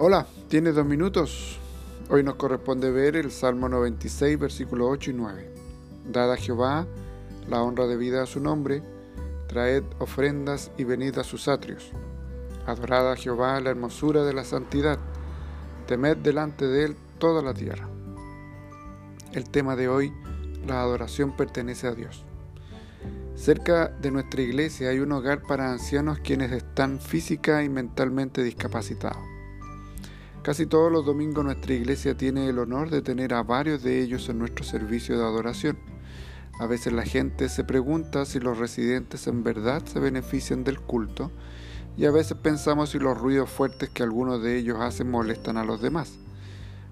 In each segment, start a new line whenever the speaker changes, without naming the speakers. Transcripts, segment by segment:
Hola, ¿tienes dos minutos? Hoy nos corresponde ver el Salmo 96, versículos 8 y 9. Dad a Jehová la honra debida a su nombre, traed ofrendas y venid a sus atrios. Adorad a Jehová la hermosura de la santidad, temed delante de él toda la tierra. El tema de hoy, la adoración pertenece a Dios. Cerca de nuestra iglesia hay un hogar para ancianos quienes están física y mentalmente discapacitados. Casi todos los domingos nuestra iglesia tiene el honor de tener a varios de ellos en nuestro servicio de adoración. A veces la gente se pregunta si los residentes en verdad se benefician del culto y a veces pensamos si los ruidos fuertes que algunos de ellos hacen molestan a los demás.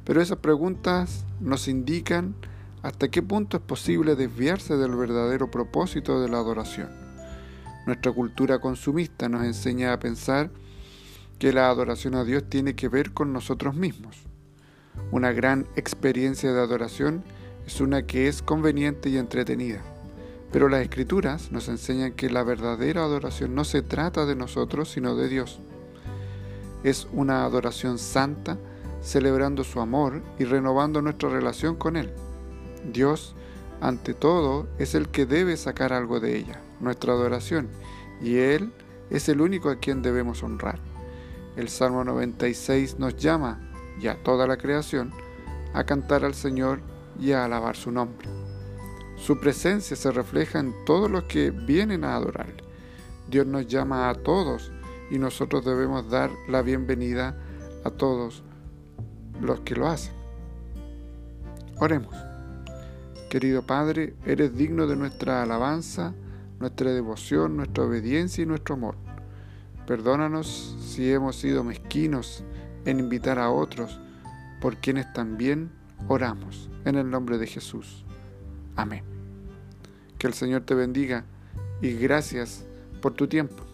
Pero esas preguntas nos indican hasta qué punto es posible desviarse del verdadero propósito de la adoración. Nuestra cultura consumista nos enseña a pensar que la adoración a Dios tiene que ver con nosotros mismos. Una gran experiencia de adoración es una que es conveniente y entretenida, pero las escrituras nos enseñan que la verdadera adoración no se trata de nosotros, sino de Dios. Es una adoración santa, celebrando su amor y renovando nuestra relación con Él. Dios, ante todo, es el que debe sacar algo de ella, nuestra adoración, y Él es el único a quien debemos honrar. El Salmo 96 nos llama, y a toda la creación, a cantar al Señor y a alabar su nombre. Su presencia se refleja en todos los que vienen a adorarle. Dios nos llama a todos y nosotros debemos dar la bienvenida a todos los que lo hacen. Oremos. Querido Padre, eres digno de nuestra alabanza, nuestra devoción, nuestra obediencia y nuestro amor. Perdónanos si hemos sido mezquinos en invitar a otros por quienes también oramos. En el nombre de Jesús. Amén. Que el Señor te bendiga y gracias por tu tiempo.